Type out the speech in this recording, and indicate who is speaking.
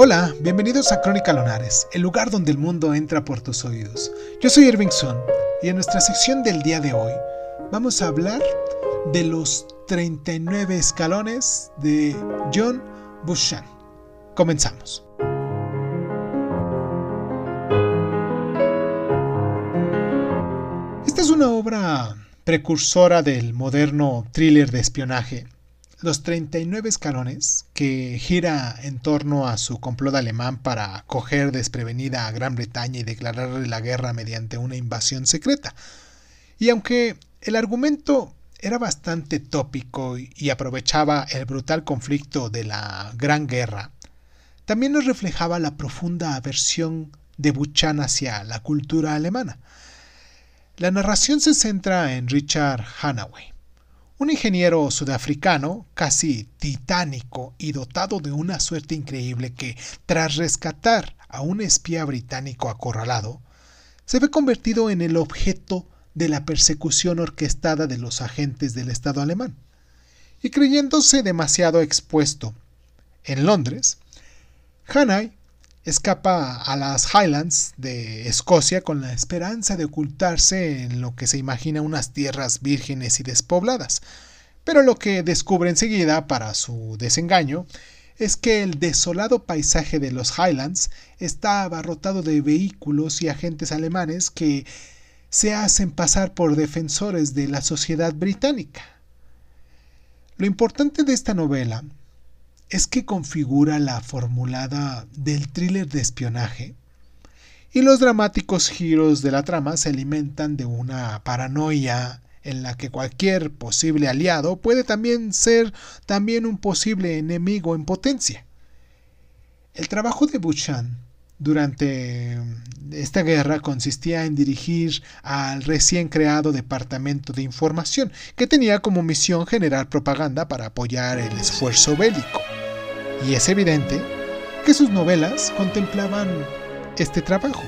Speaker 1: Hola, bienvenidos a Crónica Lonares, el lugar donde el mundo entra por tus oídos. Yo soy Irving Sun y en nuestra sección del día de hoy vamos a hablar de los 39 escalones de John Bushan. Comenzamos. Esta es una obra precursora del moderno thriller de espionaje los 39 escalones, que gira en torno a su complot alemán para coger desprevenida a Gran Bretaña y declararle la guerra mediante una invasión secreta. Y aunque el argumento era bastante tópico y aprovechaba el brutal conflicto de la Gran Guerra, también nos reflejaba la profunda aversión de Buchan hacia la cultura alemana. La narración se centra en Richard Hanaway, un ingeniero sudafricano, casi titánico y dotado de una suerte increíble que, tras rescatar a un espía británico acorralado, se ve convertido en el objeto de la persecución orquestada de los agentes del Estado alemán. Y creyéndose demasiado expuesto en Londres, Hanai escapa a las Highlands de Escocia con la esperanza de ocultarse en lo que se imagina unas tierras vírgenes y despobladas. Pero lo que descubre enseguida, para su desengaño, es que el desolado paisaje de los Highlands está abarrotado de vehículos y agentes alemanes que se hacen pasar por defensores de la sociedad británica. Lo importante de esta novela es que configura la formulada del thriller de espionaje y los dramáticos giros de la trama se alimentan de una paranoia en la que cualquier posible aliado puede también ser también un posible enemigo en potencia. El trabajo de Buchan durante esta guerra consistía en dirigir al recién creado Departamento de Información, que tenía como misión generar propaganda para apoyar el esfuerzo bélico y es evidente que sus novelas contemplaban este trabajo.